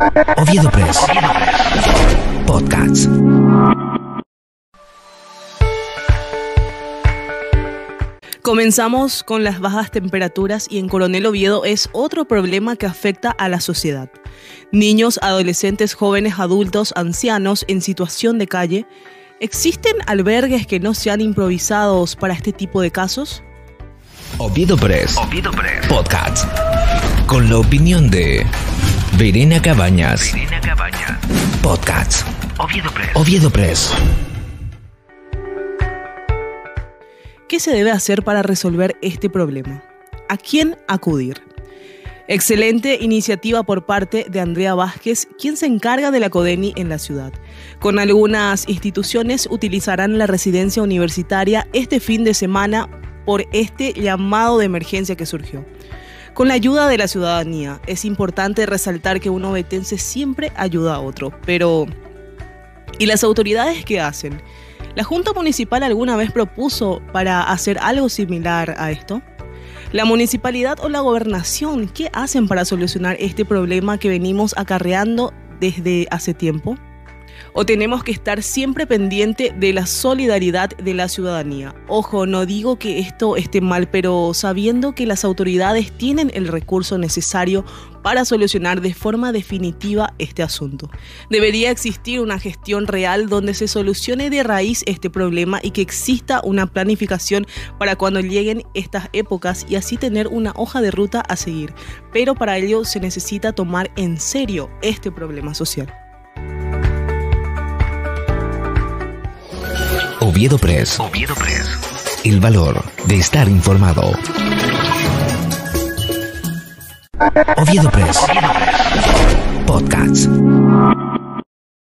Oviedo Press. Podcast. Comenzamos con las bajas temperaturas y en Coronel Oviedo es otro problema que afecta a la sociedad. Niños, adolescentes, jóvenes, adultos, ancianos en situación de calle. ¿Existen albergues que no sean improvisados para este tipo de casos? Oviedo Press. Podcast. Con la opinión de Verena Cabañas. Podcast. Oviedo Press. ¿Qué se debe hacer para resolver este problema? ¿A quién acudir? Excelente iniciativa por parte de Andrea Vázquez, quien se encarga de la CODENI en la ciudad. Con algunas instituciones utilizarán la residencia universitaria este fin de semana por este llamado de emergencia que surgió. Con la ayuda de la ciudadanía, es importante resaltar que un obetense siempre ayuda a otro, pero ¿y las autoridades qué hacen? ¿La Junta Municipal alguna vez propuso para hacer algo similar a esto? ¿La municipalidad o la gobernación qué hacen para solucionar este problema que venimos acarreando desde hace tiempo? ¿O tenemos que estar siempre pendiente de la solidaridad de la ciudadanía? Ojo, no digo que esto esté mal, pero sabiendo que las autoridades tienen el recurso necesario para solucionar de forma definitiva este asunto. Debería existir una gestión real donde se solucione de raíz este problema y que exista una planificación para cuando lleguen estas épocas y así tener una hoja de ruta a seguir. Pero para ello se necesita tomar en serio este problema social. Oviedo Press. El valor de estar informado. Oviedo Press. Podcast.